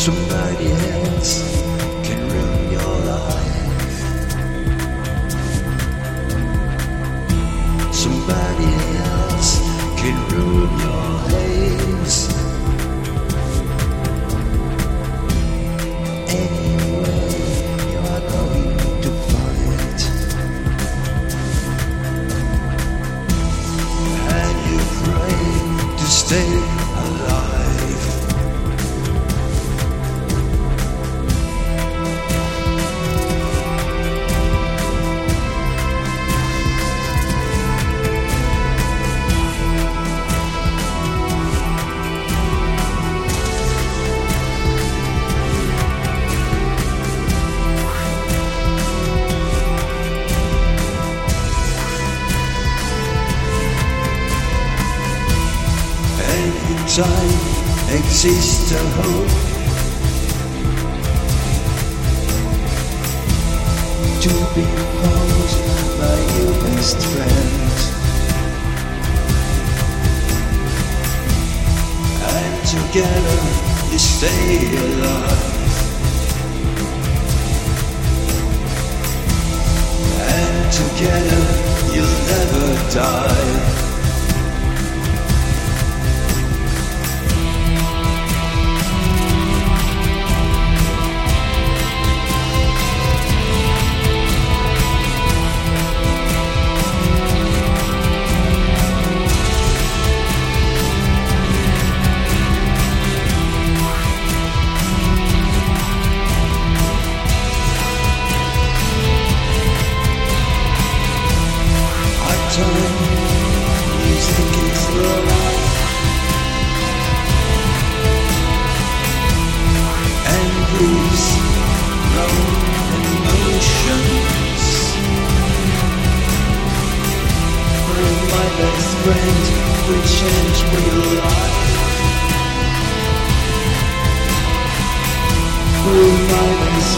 Somebody else Anytime exists a hope to be called by your best friend. And together you stay alive. And together you'll never die. Emotions. With my best friend, we change real life. With my best